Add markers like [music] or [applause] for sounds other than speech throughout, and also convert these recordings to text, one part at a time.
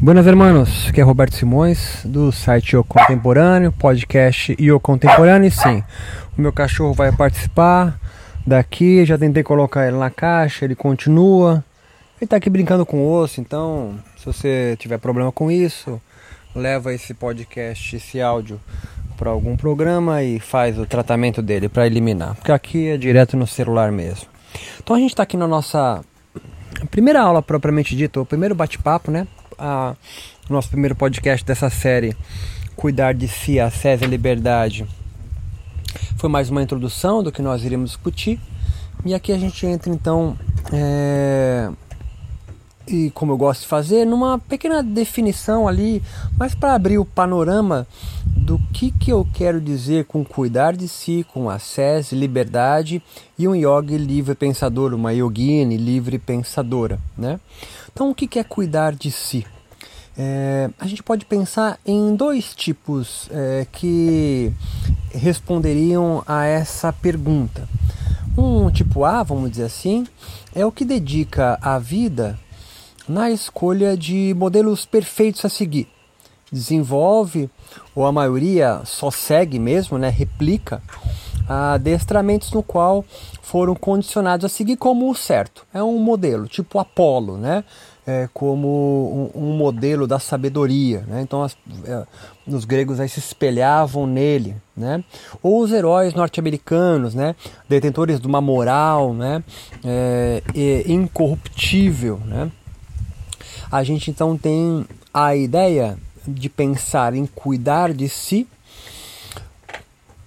Buenas hermanos, aqui é Roberto Simões do site O Contemporâneo, podcast e O Contemporâneo. E sim, o meu cachorro vai participar daqui. Já tentei colocar ele na caixa, ele continua. Ele tá aqui brincando com osso, então se você tiver problema com isso, leva esse podcast, esse áudio para algum programa e faz o tratamento dele para eliminar, porque aqui é direto no celular mesmo. Então a gente está aqui na nossa primeira aula propriamente dita, o primeiro bate-papo, né? A, nosso primeiro podcast dessa série, Cuidar de Si, a César Liberdade, foi mais uma introdução do que nós iremos discutir. E aqui a gente entra então, é, e como eu gosto de fazer, numa pequena definição ali, mas para abrir o panorama do que, que eu quero dizer com cuidar de si, com acesso, liberdade e um yogi livre pensador, uma yogini livre pensadora, né? Então, o que, que é cuidar de si? É, a gente pode pensar em dois tipos é, que responderiam a essa pergunta. Um tipo A, vamos dizer assim, é o que dedica a vida na escolha de modelos perfeitos a seguir. Desenvolve, ou a maioria só segue mesmo, né, replica adestramentos no qual foram condicionados a seguir como o certo. É um modelo, tipo Apolo, né? É, como um, um, modelo da sabedoria, né? Então as, é, os gregos aí se espelhavam nele, né? Ou os heróis norte-americanos, né? Detentores de uma moral, né? É, incorruptível, né? A gente então tem a ideia de pensar em cuidar de si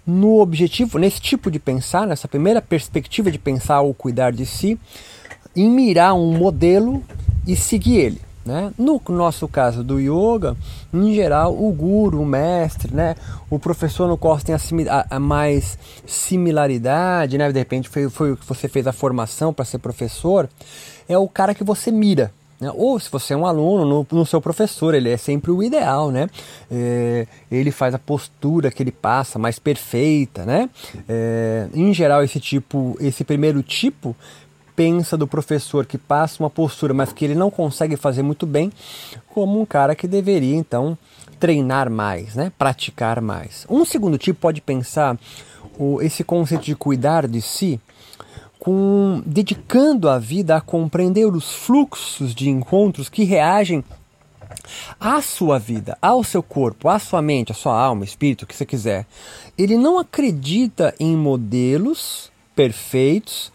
no objetivo, nesse tipo de pensar, nessa primeira perspectiva de pensar ou cuidar de si, em mirar um modelo e seguir ele. Né? No nosso caso do yoga, em geral, o guru, o mestre, né? o professor no qual tem a, a, mais similaridade, né? de repente foi, foi o que você fez a formação para ser professor, é o cara que você mira. Né? Ou se você é um aluno, no, no, seu professor, ele é sempre o ideal, né? É, ele faz a postura que ele passa mais perfeita, né? É, em geral, esse tipo, esse primeiro tipo pensa do professor que passa uma postura, mas que ele não consegue fazer muito bem, como um cara que deveria então treinar mais, né? Praticar mais. Um segundo tipo pode pensar o, esse conceito de cuidar de si com dedicando a vida a compreender os fluxos de encontros que reagem à sua vida, ao seu corpo, à sua mente, à sua alma, espírito, o que você quiser. Ele não acredita em modelos perfeitos,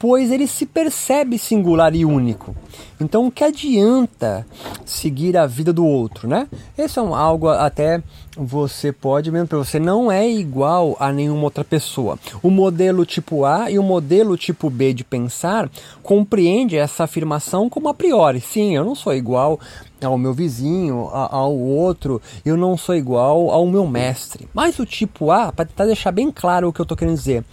pois ele se percebe singular e único. Então, o que adianta seguir a vida do outro, né? Esse é um, algo até você pode mesmo, você não é igual a nenhuma outra pessoa. O modelo tipo A e o modelo tipo B de pensar compreende essa afirmação como a priori. Sim, eu não sou igual ao meu vizinho, ao outro, eu não sou igual ao meu mestre. Mas o tipo A, para tentar deixar bem claro o que eu estou querendo dizer,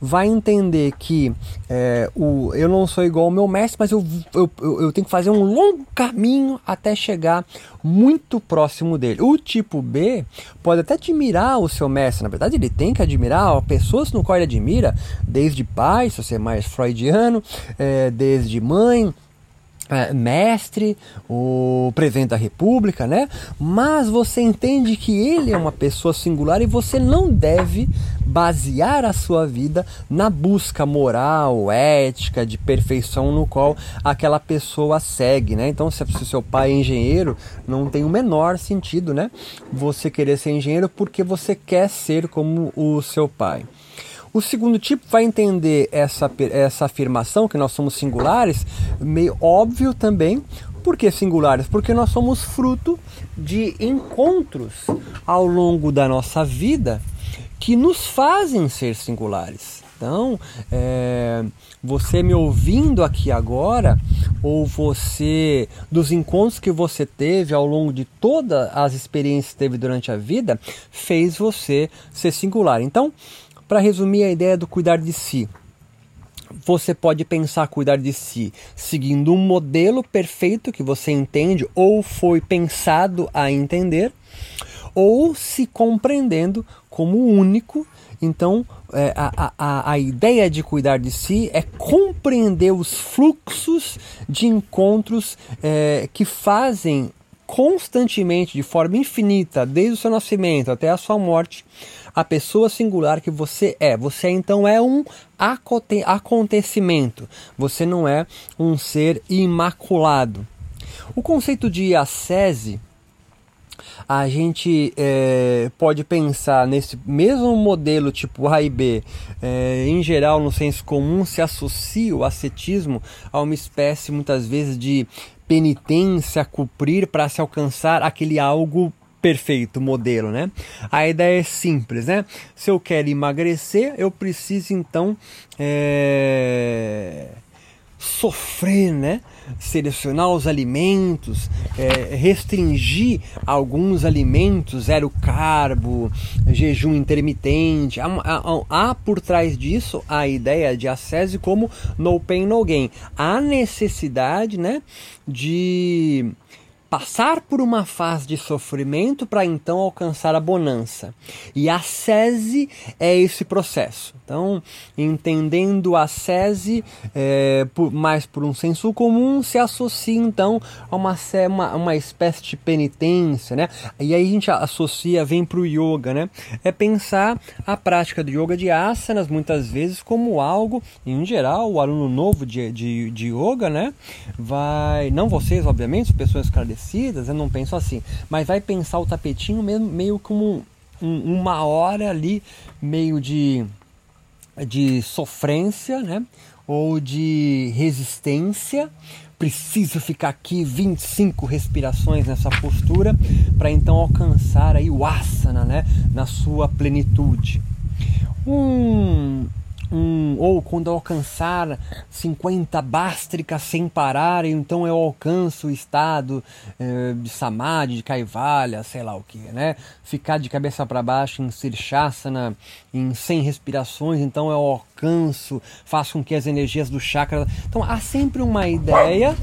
vai entender que é, o, eu não sou igual ao meu mestre, mas eu, eu, eu tenho que fazer um longo caminho até chegar muito próximo dele. O tipo B pode até admirar o seu mestre, na verdade ele tem que admirar pessoas no qual ele admira, desde pai, se você é mais freudiano, é, desde mãe, é, mestre, o presidente da república, né? Mas você entende que ele é uma pessoa singular e você não deve basear a sua vida na busca moral, ética, de perfeição no qual aquela pessoa segue, né? Então, se o seu pai é engenheiro, não tem o menor sentido, né? Você querer ser engenheiro porque você quer ser como o seu pai. O segundo tipo vai entender essa, essa afirmação que nós somos singulares, meio óbvio também. Por que singulares? Porque nós somos fruto de encontros ao longo da nossa vida que nos fazem ser singulares. Então, é, você me ouvindo aqui agora, ou você, dos encontros que você teve ao longo de todas as experiências que teve durante a vida, fez você ser singular. Então, para resumir a ideia do cuidar de si, você pode pensar cuidar de si seguindo um modelo perfeito que você entende ou foi pensado a entender, ou se compreendendo como único. Então, é, a, a, a ideia de cuidar de si é compreender os fluxos de encontros é, que fazem constantemente, de forma infinita, desde o seu nascimento até a sua morte, a pessoa singular que você é. Você então é um acontecimento, você não é um ser imaculado. O conceito de ascese a gente é, pode pensar nesse mesmo modelo tipo A e B, é, em geral no senso comum se associa o ascetismo a uma espécie muitas vezes de penitência a cumprir para se alcançar aquele algo perfeito modelo, né? A ideia é simples, né? Se eu quero emagrecer, eu preciso então é sofrer, né? Selecionar os alimentos, é, restringir alguns alimentos, zero carbo, jejum intermitente. Há, há, há, por trás disso a ideia de ascese como no pain no gain. Há necessidade né, de passar por uma fase de sofrimento para então alcançar a bonança. E a sese é esse processo. Então, entendendo a sese é, por, mais por um senso comum, se associa então a uma, uma, uma espécie de penitência, né? E aí a gente associa, vem para o yoga, né? É pensar a prática do yoga de asanas muitas vezes como algo, em geral, o aluno novo de, de, de yoga, né? Vai, não vocês, obviamente, pessoas esclarecidas, parecidas, eu não penso assim, mas vai pensar o tapetinho meio, meio como um, uma hora ali, meio de, de sofrência, né? Ou de resistência. Preciso ficar aqui 25 respirações nessa postura para então alcançar aí o asana, né? Na sua plenitude. Um, um, ou quando alcançar 50 bástricas sem parar, então eu alcanço o estado eh, de samadhi, de kaivalya, sei lá o que, né? Ficar de cabeça para baixo em sirshasana, em 100 respirações, então eu alcanço, faço com que as energias do chakra... Então há sempre uma ideia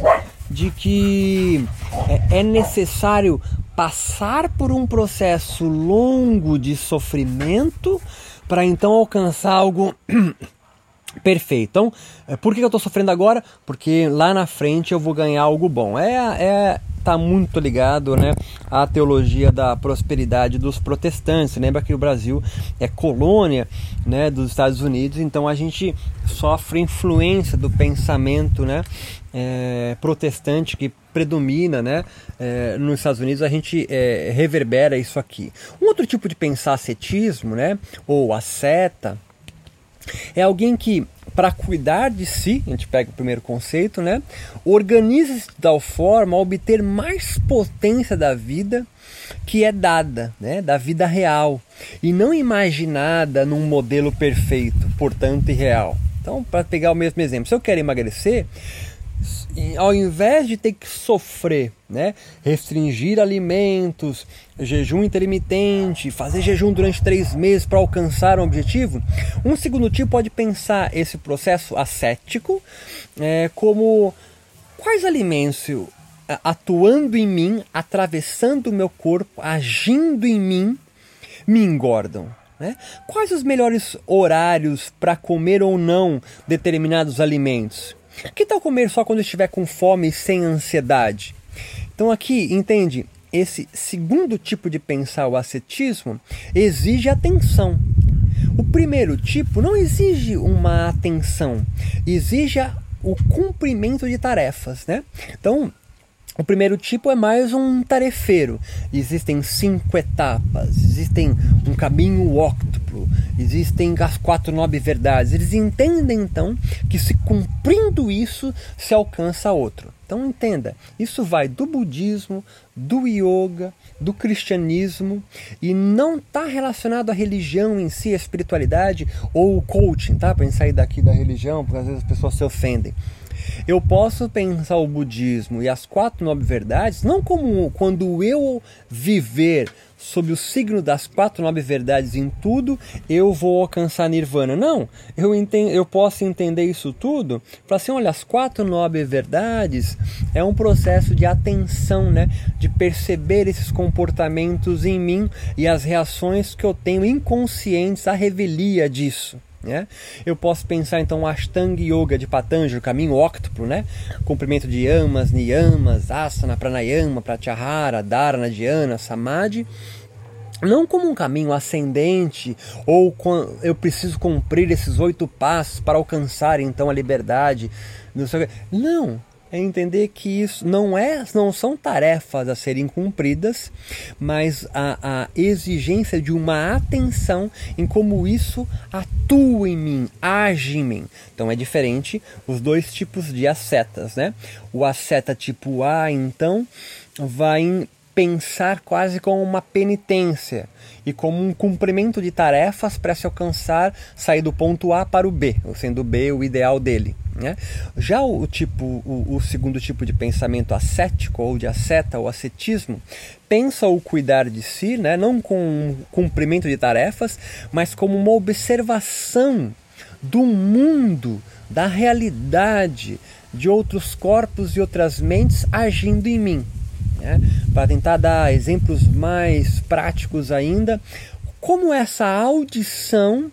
de que é, é necessário passar por um processo longo de sofrimento para então alcançar algo [clears throat] perfeito. Então, é, por que eu estou sofrendo agora? Porque lá na frente eu vou ganhar algo bom. É, é tá muito ligado, né, à teologia da prosperidade dos protestantes. Lembra que o Brasil é colônia, né, dos Estados Unidos, então a gente sofre influência do pensamento, né, é, protestante que predomina né, é, nos Estados Unidos, a gente é, reverbera isso aqui. Um outro tipo de pensar ascetismo, né, ou asceta, é alguém que, para cuidar de si, a gente pega o primeiro conceito, né, organiza-se de tal forma a obter mais potência da vida que é dada, né, da vida real, e não imaginada num modelo perfeito, portanto irreal. Então, para pegar o mesmo exemplo, se eu quero emagrecer, ao invés de ter que sofrer, né, restringir alimentos, jejum intermitente, fazer jejum durante três meses para alcançar um objetivo, um segundo tipo pode pensar esse processo ascético é, como quais alimentos atuando em mim, atravessando o meu corpo, agindo em mim, me engordam. Né? Quais os melhores horários para comer ou não determinados alimentos? Que tal comer só quando estiver com fome e sem ansiedade? Então aqui, entende? Esse segundo tipo de pensar, o ascetismo, exige atenção. O primeiro tipo não exige uma atenção, exige o cumprimento de tarefas, né? Então, o primeiro tipo é mais um tarefeiro. Existem cinco etapas, existem um caminho óctuplo, existem as quatro nove verdades. Eles entendem então que se cumprindo isso se alcança outro. Então entenda, isso vai do budismo, do yoga, do cristianismo e não está relacionado à religião em si, à espiritualidade ou o coaching, tá? Para sair daqui da religião, porque às vezes as pessoas se ofendem. Eu posso pensar o budismo e as quatro nobres verdades não como quando eu viver sob o signo das quatro nobres verdades em tudo, eu vou alcançar nirvana. Não, eu, entendo, eu posso entender isso tudo para assim, olha, as quatro nobres verdades é um processo de atenção, né? de perceber esses comportamentos em mim e as reações que eu tenho inconscientes à revelia disso. Né? Eu posso pensar então o Ashtanga Yoga de Patanjali, o caminho óctuplo, né? Comprimento de yamas, niyamas, asana, pranayama, pratyahara, dharana, dhyana, samadhi não como um caminho ascendente ou eu preciso cumprir esses oito passos para alcançar então a liberdade. Não, é entender que isso não é, não são tarefas a serem cumpridas, mas a, a exigência de uma atenção em como isso atua em mim, age em mim. Então é diferente os dois tipos de ascetas, né? O asceta tipo A, então, vai pensar quase como uma penitência e como um cumprimento de tarefas para se alcançar, sair do ponto A para o B, sendo B o ideal dele. Né? Já o, tipo, o, o, segundo tipo de pensamento ascético ou de asceta ou ascetismo pensa o cuidar de si, né? não com um cumprimento de tarefas, mas como uma observação do mundo, da realidade, de outros corpos e outras mentes agindo em mim né? para tentar dar exemplos mais práticos ainda, como essa audição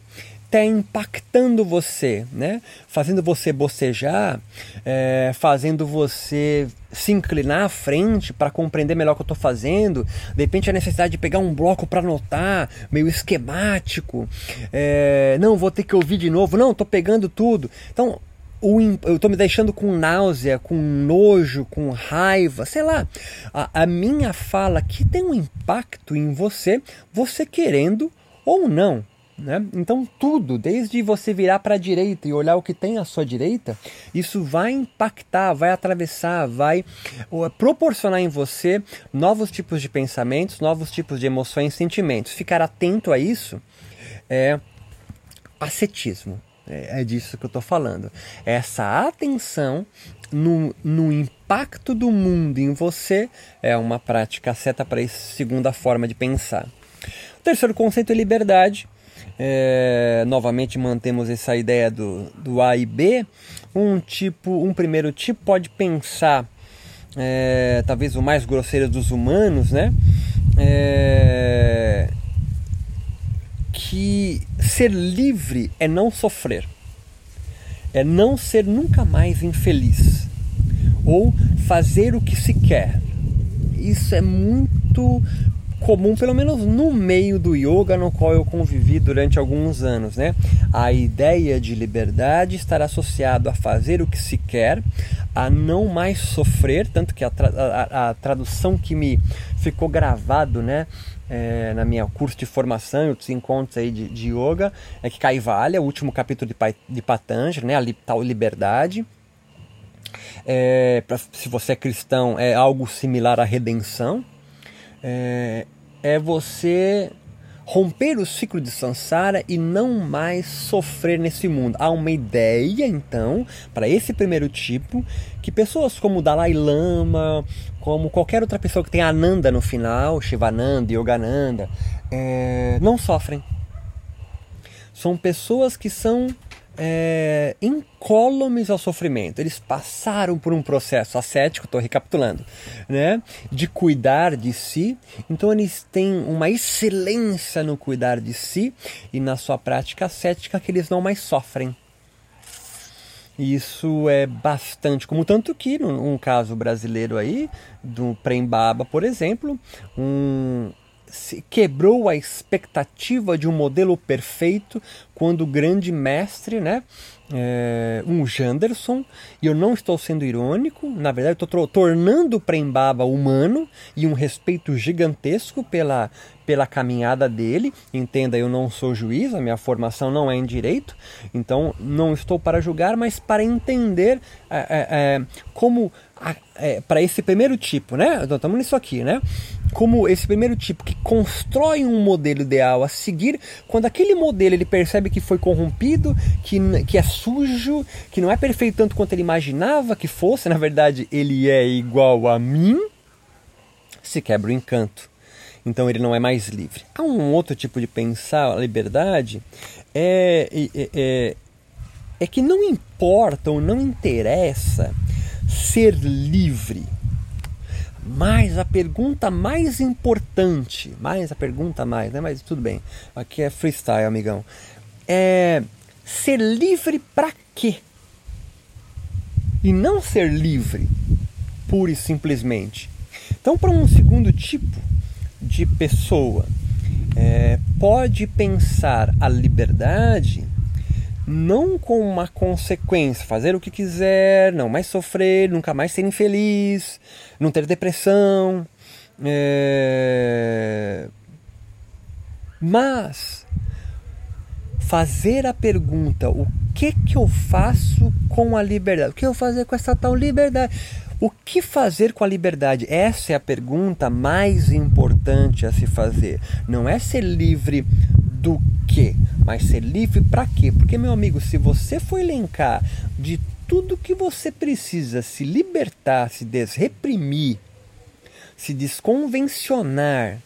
está impactando você, né? fazendo você bocejar, é, fazendo você se inclinar à frente para compreender melhor o que eu estou fazendo, de repente a necessidade de pegar um bloco para anotar, meio esquemático, é, não, vou ter que ouvir de novo, não, estou pegando tudo. Então, eu estou me deixando com náusea, com nojo, com raiva, sei lá. A, a minha fala aqui tem um impacto em você, você querendo ou não. Né? Então, tudo, desde você virar para a direita e olhar o que tem à sua direita, isso vai impactar, vai atravessar, vai proporcionar em você novos tipos de pensamentos, novos tipos de emoções, sentimentos. Ficar atento a isso é ascetismo. É, é disso que eu estou falando. Essa atenção no, no impacto do mundo em você é uma prática certa para essa segunda forma de pensar. O terceiro conceito é liberdade. É, novamente mantemos essa ideia do, do A e B. Um tipo, um primeiro tipo pode pensar, é, talvez o mais grosseiro dos humanos, né? É, que ser livre é não sofrer, é não ser nunca mais infeliz ou fazer o que se quer. Isso é muito comum, pelo menos no meio do yoga no qual eu convivi durante alguns anos, né? A ideia de liberdade estar associado a fazer o que se quer, a não mais sofrer, tanto que a, tra a, a tradução que me ficou gravado, né? É, na minha curso de formação, outros encontros aí de, de yoga, é que Kaivalya, o último capítulo de, de Patanjali, né, a tal liberdade. É, pra, se você é cristão, é algo similar à redenção. É, é você romper o ciclo de samsara e não mais sofrer nesse mundo. Há uma ideia, então, para esse primeiro tipo, que pessoas como Dalai Lama, como qualquer outra pessoa que tem Ananda no final, Shivananda, Yogananda, é, não sofrem. São pessoas que são é, incólumes ao sofrimento. Eles passaram por um processo ascético, estou recapitulando, né, de cuidar de si. Então eles têm uma excelência no cuidar de si e na sua prática ascética que eles não mais sofrem. Isso é bastante como tanto que num, caso brasileiro aí do Prembaba, por exemplo, um quebrou a expectativa de um modelo perfeito quando o grande mestre, né, é, um Janderson, e eu não estou sendo irônico, na verdade estou tornando o Prembaba humano e um respeito gigantesco pela, pela caminhada dele. Entenda, eu não sou juiz, a minha formação não é em direito, então não estou para julgar, mas para entender é, é como é, para esse primeiro tipo, né? Estamos nisso aqui, né? Como esse primeiro tipo que constrói um modelo ideal a seguir, quando aquele modelo ele percebe que foi corrompido, que, que é sujo, que não é perfeito tanto quanto ele imaginava que fosse, na verdade ele é igual a mim, se quebra o encanto. Então ele não é mais livre. Há um outro tipo de pensar a liberdade é, é, é, é que não importa ou não interessa ser livre. Mas a pergunta mais importante, mais a pergunta mais, né? Mas tudo bem, aqui é freestyle, amigão. É ser livre para quê? E não ser livre, pura e simplesmente. Então, para um segundo tipo de pessoa, é, pode pensar a liberdade não como uma consequência, fazer o que quiser, não mais sofrer, nunca mais ser infeliz, não ter depressão. É... Mas fazer a pergunta: o que que eu faço com a liberdade? O que eu fazer com essa tal liberdade? O que fazer com a liberdade? Essa é a pergunta mais importante a se fazer. Não é ser livre do que, mas ser livre para quê? Porque, meu amigo, se você for elencar de tudo que você precisa se libertar, se desreprimir, se desconvencionar,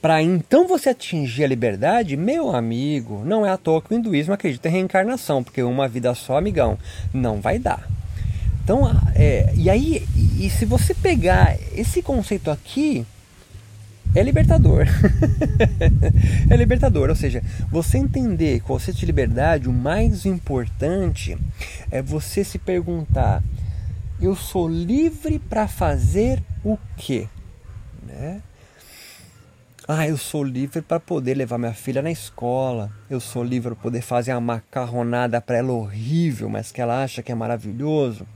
para então você atingir a liberdade, meu amigo, não é à toa que o hinduísmo acredita em reencarnação, porque uma vida só, amigão, não vai dar. Então, é, e aí, e se você pegar esse conceito aqui, é libertador. [laughs] é libertador, ou seja, você entender o conceito de liberdade, o mais importante é você se perguntar: eu sou livre para fazer o quê? Né? Ah, eu sou livre para poder levar minha filha na escola. Eu sou livre para poder fazer uma macarronada para ela horrível, mas que ela acha que é maravilhoso.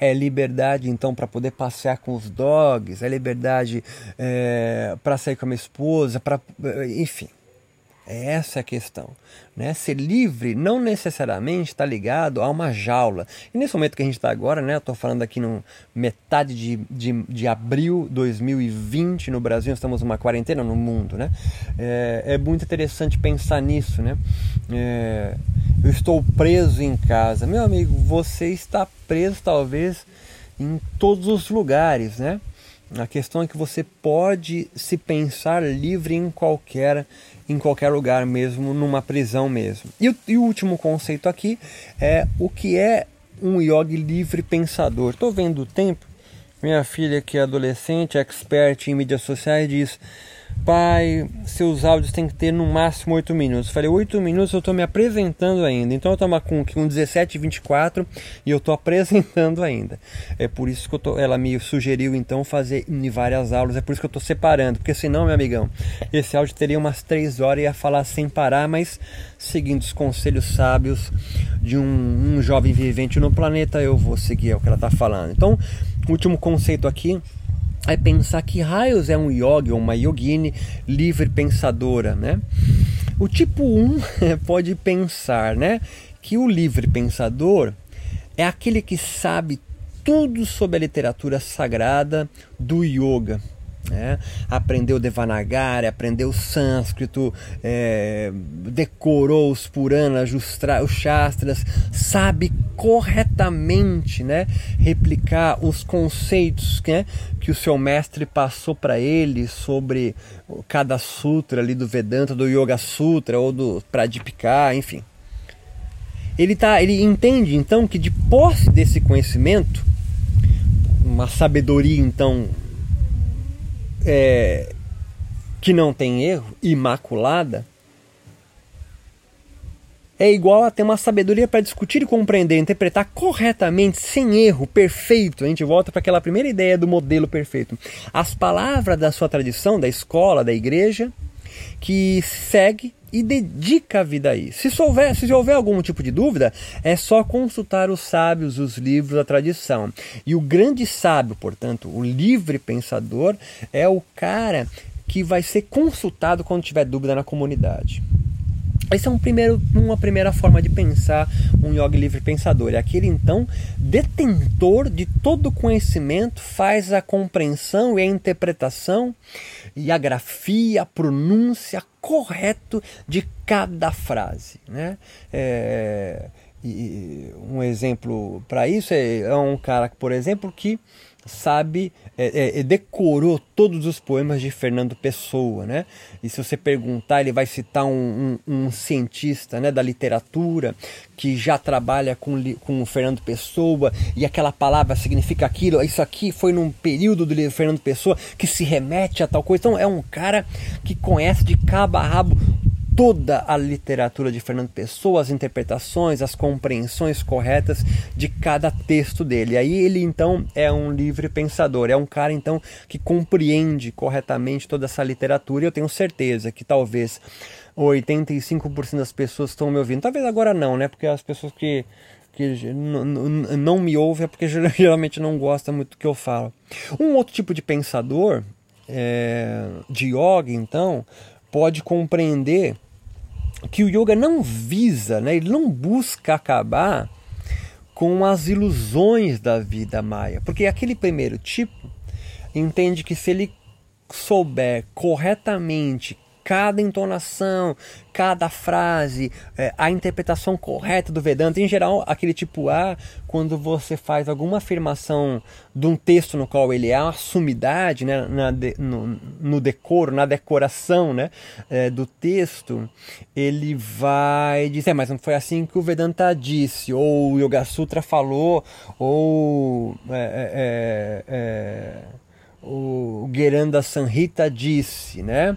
É liberdade então para poder passear com os dogs, é liberdade é, para sair com a minha esposa, para enfim. É essa a questão. Né? Ser livre não necessariamente está ligado a uma jaula. E nesse momento que a gente está agora, né, estou falando aqui no metade de, de, de abril de 2020 no Brasil, estamos numa quarentena no mundo. Né? É, é muito interessante pensar nisso. Né? É, eu estou preso em casa. Meu amigo, você está preso talvez em todos os lugares. Né? A questão é que você pode se pensar livre em qualquer em qualquer lugar mesmo, numa prisão mesmo. E o, e o último conceito aqui é o que é um yogi livre pensador. Estou vendo o tempo. Minha filha que é adolescente, expert em mídias sociais, diz pai, seus áudios tem que ter no máximo 8 minutos. Falei, 8 minutos eu estou me apresentando ainda. Então eu estou com, com 17 e 24 e eu estou apresentando ainda. É por isso que eu tô, ela me sugeriu então fazer em várias aulas. É por isso que eu estou separando. Porque senão, meu amigão, esse áudio teria umas 3 horas e ia falar sem parar, mas seguindo os conselhos sábios de um, um jovem vivente no planeta, eu vou seguir o que ela está falando. Então, último conceito aqui é pensar que raios é um yogi ou uma yogini livre pensadora, né? O tipo 1 [laughs] pode pensar, né, que o livre pensador é aquele que sabe tudo sobre a literatura sagrada do yoga, né? Aprendeu Devanagari, aprendeu sânscrito, é, decorou os Puranas, os, os Shastras, sabe corretamente né? replicar os conceitos né? que o seu mestre passou para ele sobre cada sutra ali do Vedanta, do Yoga Sutra ou do Pradipika, enfim. Ele, tá, ele entende então que de posse desse conhecimento, uma sabedoria então é, que não tem erro, imaculada, é igual a ter uma sabedoria para discutir e compreender, interpretar corretamente, sem erro, perfeito. A gente volta para aquela primeira ideia do modelo perfeito. As palavras da sua tradição, da escola, da igreja, que segue e dedica a vida a isso. Se houver, se houver algum tipo de dúvida, é só consultar os sábios, os livros da tradição. E o grande sábio, portanto, o livre pensador, é o cara que vai ser consultado quando tiver dúvida na comunidade. Esse é um primeiro, uma primeira forma de pensar um yogi livre pensador. É aquele então detentor de todo o conhecimento, faz a compreensão e a interpretação e a grafia, a pronúncia correto de cada frase. Né? É, um exemplo para isso é, é um cara, por exemplo, que sabe, é, é, decorou todos os poemas de Fernando Pessoa, né? E se você perguntar, ele vai citar um, um, um cientista né, da literatura que já trabalha com, com Fernando Pessoa e aquela palavra significa aquilo, isso aqui foi num período do Fernando Pessoa que se remete a tal coisa. Então é um cara que conhece de cabo a rabo toda a literatura de Fernando Pessoa, as interpretações, as compreensões corretas de cada texto dele. Aí ele então é um livre pensador, é um cara então que compreende corretamente toda essa literatura. E eu tenho certeza que talvez 85% das pessoas estão me ouvindo, talvez agora não, né? Porque as pessoas que que não me ouvem é porque [laughs] geralmente não gosta muito do que eu falo. Um outro tipo de pensador, é, de yoga, então, pode compreender que o yoga não visa, né, ele não busca acabar com as ilusões da vida maia. Porque aquele primeiro tipo entende que se ele souber corretamente cada entonação, cada frase, é, a interpretação correta do Vedanta. Em geral, aquele tipo A, quando você faz alguma afirmação de um texto no qual ele é uma sumidade né, na de, no, no, decoro, na decoração né, é, do texto, ele vai dizer, mas não foi assim que o Vedanta disse, ou o Yoga Sutra falou, ou é, é, é o Geranda Sanhita disse, né?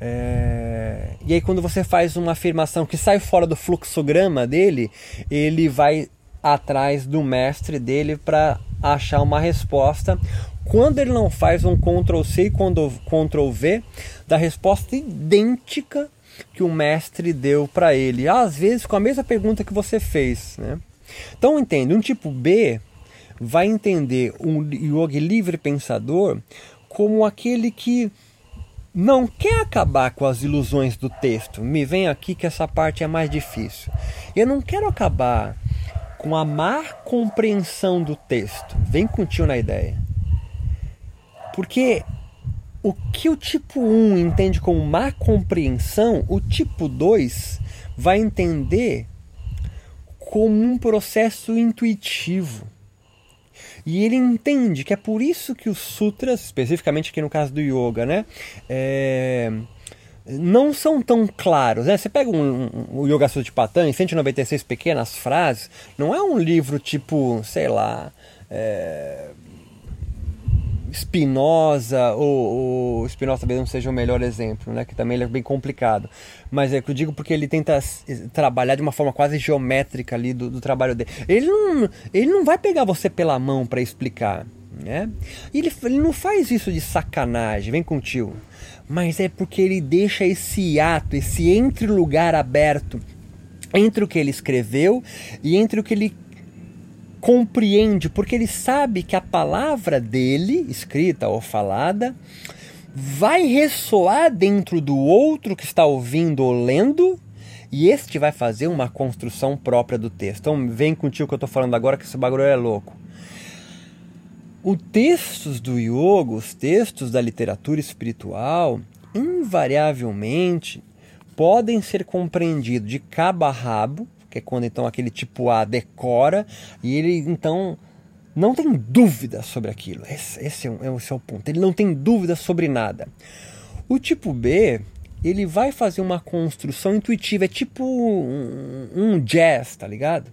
É... E aí, quando você faz uma afirmação que sai fora do fluxograma dele, ele vai atrás do mestre dele para achar uma resposta. Quando ele não faz um Ctrl C e Ctrl V da resposta idêntica que o mestre deu para ele, às vezes com a mesma pergunta que você fez, né? Então entende, um tipo B vai entender um yogi livre pensador como aquele que não quer acabar com as ilusões do texto. Me vem aqui que essa parte é mais difícil. Eu não quero acabar com a má compreensão do texto. Vem contigo na ideia. Porque o que o tipo 1 entende como má compreensão, o tipo 2 vai entender como um processo intuitivo. E ele entende que é por isso que os sutras, especificamente aqui no caso do yoga, né? É, não são tão claros. Né? Você pega um, um, o Yoga Sutra de Patanjali, 196 pequenas frases, não é um livro tipo, sei lá, é, Spinoza, ou, ou Spinoza talvez não seja o melhor exemplo, né? que também é bem complicado. Mas é que eu digo porque ele tenta trabalhar de uma forma quase geométrica ali do, do trabalho dele. Ele não, ele não vai pegar você pela mão para explicar. Né? Ele, ele não faz isso de sacanagem, vem com tio. Mas é porque ele deixa esse ato, esse entre lugar aberto entre o que ele escreveu e entre o que ele compreende, porque ele sabe que a palavra dele, escrita ou falada, vai ressoar dentro do outro que está ouvindo ou lendo, e este vai fazer uma construção própria do texto. Então vem contigo que eu estou falando agora que esse bagulho é louco. Os textos do yoga, os textos da literatura espiritual, invariavelmente podem ser compreendidos de cabo a rabo que é quando então aquele tipo A decora e ele então não tem dúvida sobre aquilo. Esse, esse, é, o, esse é o ponto. Ele não tem dúvida sobre nada. O tipo B, ele vai fazer uma construção intuitiva, é tipo um, um jazz, tá ligado?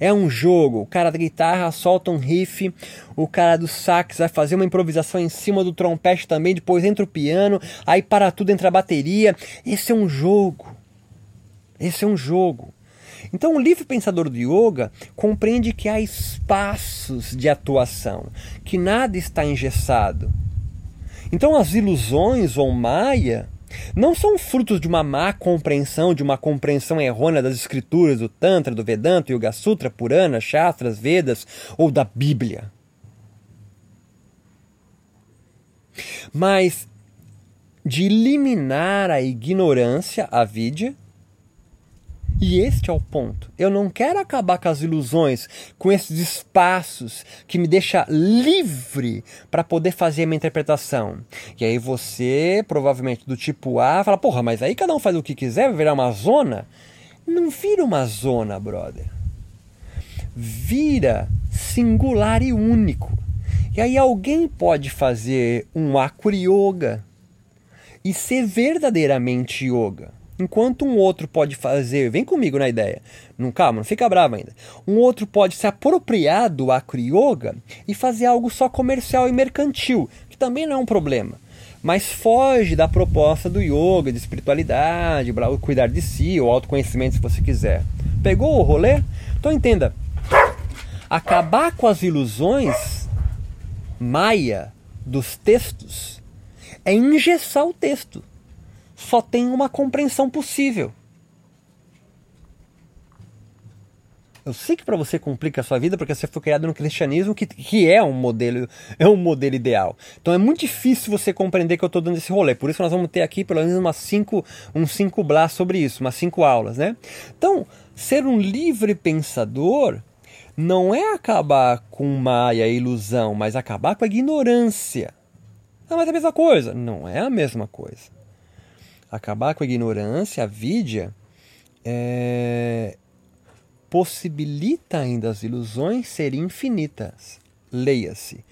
É um jogo. O cara da guitarra solta um riff, o cara do sax vai fazer uma improvisação em cima do trompete também, depois entra o piano, aí para tudo entra a bateria. Esse é um jogo. Esse é um jogo. Então, o livre pensador do yoga compreende que há espaços de atuação, que nada está engessado. Então, as ilusões ou maia não são frutos de uma má compreensão, de uma compreensão errônea das escrituras, do Tantra, do Vedanta, Yoga Sutra, Purana, Shastras, Vedas ou da Bíblia. Mas de eliminar a ignorância, a vidya, e este é o ponto. Eu não quero acabar com as ilusões, com esses espaços que me deixa livre para poder fazer a minha interpretação. E aí você, provavelmente do tipo A, fala: "Porra, mas aí cada um faz o que quiser, vai virar uma zona?" Não vira uma zona, brother. Vira singular e único. E aí alguém pode fazer um acro yoga e ser verdadeiramente yoga. Enquanto um outro pode fazer, vem comigo na ideia, não calma, não fica bravo ainda. Um outro pode se apropriar do acro yoga e fazer algo só comercial e mercantil, que também não é um problema. mas foge da proposta do yoga, de espiritualidade, cuidar de si, ou autoconhecimento se você quiser. Pegou o rolê? Então entenda, acabar com as ilusões maia dos textos é engessar o texto. Só tem uma compreensão possível. Eu sei que para você complica a sua vida porque você foi criado no cristianismo que, que é um modelo é um modelo ideal. Então é muito difícil você compreender que eu estou dando esse rolê. Por isso nós vamos ter aqui pelo menos umas cinco, uns cinco blás sobre isso, umas cinco aulas, né? Então, ser um livre pensador não é acabar com Maia, ilusão, mas acabar com a ignorância. Não, mas é a mesma coisa. Não é a mesma coisa. Acabar com a ignorância, a vidya, é, possibilita ainda as ilusões serem infinitas. Leia-se,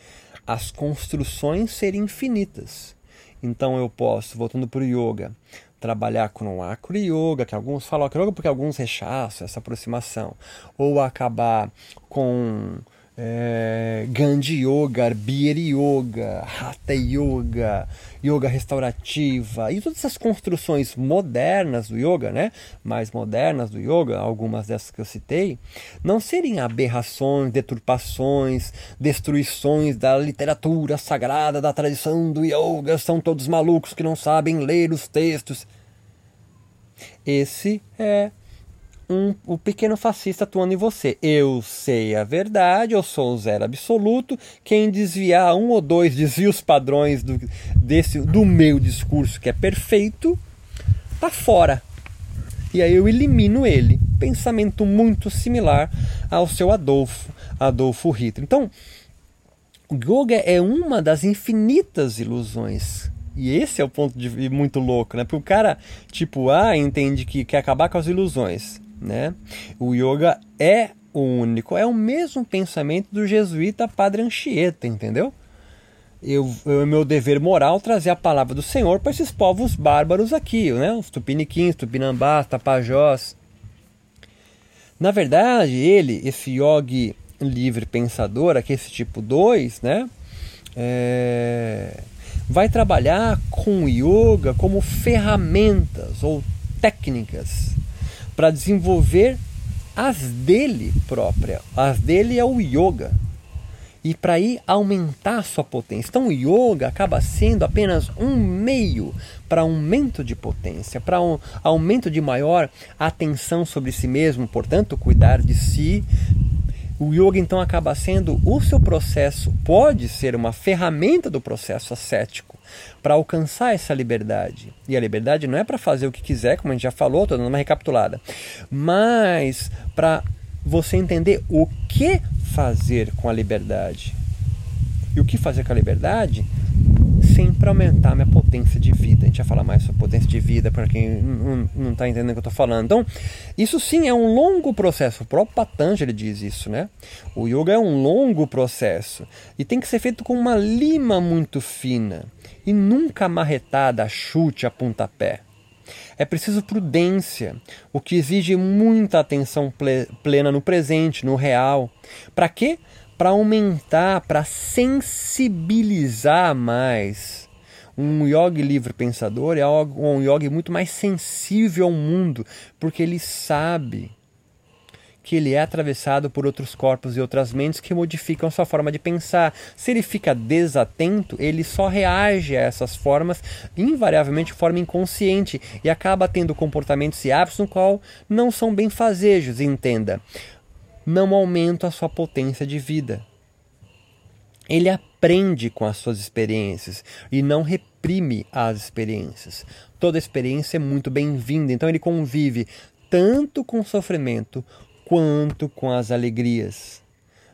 as construções serem infinitas. Então eu posso, voltando para o yoga, trabalhar com o acro yoga, que alguns falam acro yoga porque alguns rechaçam essa aproximação, ou acabar com é, Gandhi Yoga, Arbir Yoga, Hatha Yoga, Yoga restaurativa e todas essas construções modernas do yoga, né? Mais modernas do yoga, algumas dessas que eu citei, não serem aberrações, deturpações, destruições da literatura sagrada, da tradição do yoga, são todos malucos que não sabem ler os textos. Esse é um, o pequeno fascista atuando em você. Eu sei a verdade, eu sou o zero absoluto. Quem desviar um ou dois desvios padrões do, desse, do meu discurso, que é perfeito, tá fora. E aí eu elimino ele. Pensamento muito similar ao seu Adolfo, Adolfo Hitler. Então, o yoga é uma das infinitas ilusões e esse é o ponto de muito louco, né? Porque o cara tipo A entende que quer acabar com as ilusões né? O yoga é o único, é o mesmo pensamento do jesuíta Padre Anchieta, entendeu? Eu, é meu dever moral trazer a palavra do Senhor para esses povos bárbaros aqui, né? Os tupiniquins, tupinambás, tapajós. Na verdade, ele, esse yogi livre pensador, aqui esse tipo 2, né? É, vai trabalhar com o yoga como ferramentas ou técnicas para desenvolver as dele própria. As dele é o yoga. E para ir aumentar a sua potência. Então o yoga acaba sendo apenas um meio para aumento de potência, para um aumento de maior atenção sobre si mesmo, portanto, cuidar de si. O yoga então acaba sendo o seu processo, pode ser uma ferramenta do processo ascético para alcançar essa liberdade. E a liberdade não é para fazer o que quiser, como a gente já falou, estou dando uma recapitulada, mas para você entender o que fazer com a liberdade. E o que fazer com a liberdade? Sempre aumentar minha potência de vida. A gente vai falar mais sobre potência de vida para quem não está entendendo o que eu estou falando. Então, isso sim é um longo processo. O próprio Patanjali diz isso, né? O yoga é um longo processo e tem que ser feito com uma lima muito fina e nunca marretada a chute a pontapé. É preciso prudência, o que exige muita atenção plena no presente, no real. Para quê? Para aumentar, para sensibilizar mais. Um yogi livre pensador é um yogi muito mais sensível ao mundo, porque ele sabe que ele é atravessado por outros corpos e outras mentes que modificam sua forma de pensar. Se ele fica desatento, ele só reage a essas formas, invariavelmente de forma inconsciente, e acaba tendo comportamentos e hábitos no qual não são bem fazejos, entenda. Não aumenta a sua potência de vida. Ele aprende com as suas experiências e não reprime as experiências. Toda experiência é muito bem-vinda, então ele convive tanto com o sofrimento quanto com as alegrias.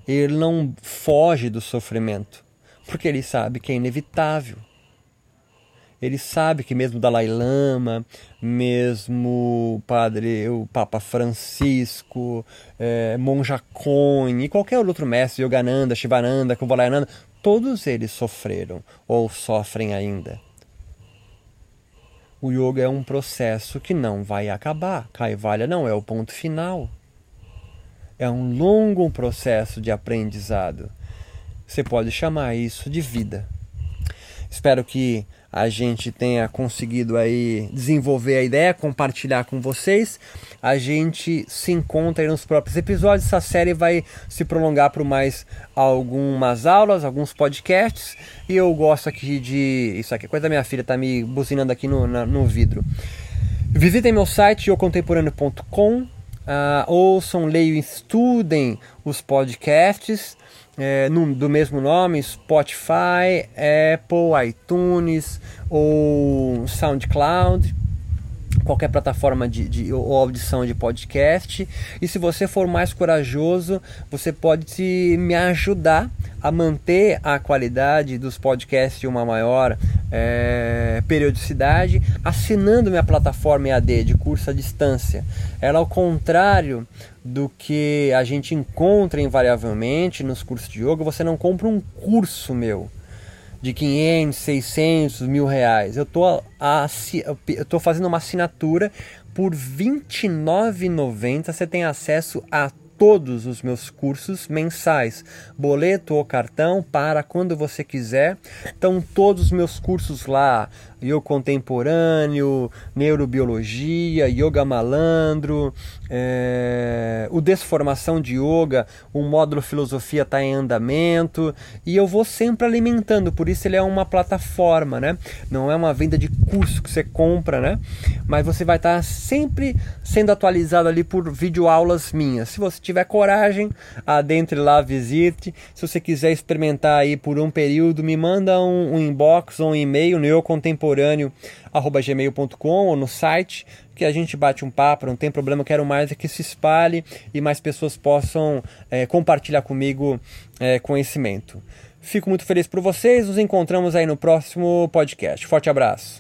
Ele não foge do sofrimento, porque ele sabe que é inevitável. Ele sabe que mesmo Dalai Lama, mesmo o padre, o Papa Francisco, é, Monja Coin e qualquer outro mestre, Yogananda, Shivananda, Kuvalayananda, todos eles sofreram ou sofrem ainda. O yoga é um processo que não vai acabar. Kaivalya não é o ponto final. É um longo processo de aprendizado. Você pode chamar isso de vida. Espero que a gente tenha conseguido aí desenvolver a ideia, compartilhar com vocês. A gente se encontra nos próprios episódios. Essa série vai se prolongar por mais algumas aulas, alguns podcasts. E eu gosto aqui de. Isso aqui, coisa da minha filha, tá me buzinando aqui no, na, no vidro. Visitem meu site yocontemporâneo.com, uh, ouçam, leiam, estudem os podcasts é, no, do mesmo nome, Spotify, Apple, iTunes ou SoundCloud qualquer plataforma de, de, ou audição de podcast. E se você for mais corajoso, você pode me ajudar a manter a qualidade dos podcasts de uma maior é, periodicidade, assinando minha plataforma EAD de curso à distância. Ela, ao contrário do que a gente encontra invariavelmente nos cursos de yoga, você não compra um curso meu de 500, 600, mil reais. Eu tô, a, eu tô fazendo uma assinatura por R$ 29,90. Você tem acesso a todos os meus cursos mensais, boleto ou cartão, para quando você quiser. Estão todos os meus cursos lá: yoga contemporâneo, neurobiologia, yoga malandro, é, o desformação de yoga, o módulo filosofia está em andamento e eu vou sempre alimentando, por isso ele é uma plataforma, né? Não é uma venda de curso que você compra, né? Mas você vai estar tá sempre sendo atualizado ali por videoaulas minhas. Se você tiver coragem, adentre lá, visite. Se você quiser experimentar aí por um período, me manda um, um inbox ou um e-mail no eu contemporâneo@gmail.com ou no site que a gente bate um papo, não tem problema, quero mais é que se espalhe e mais pessoas possam é, compartilhar comigo é, conhecimento. Fico muito feliz por vocês, nos encontramos aí no próximo podcast. Forte abraço.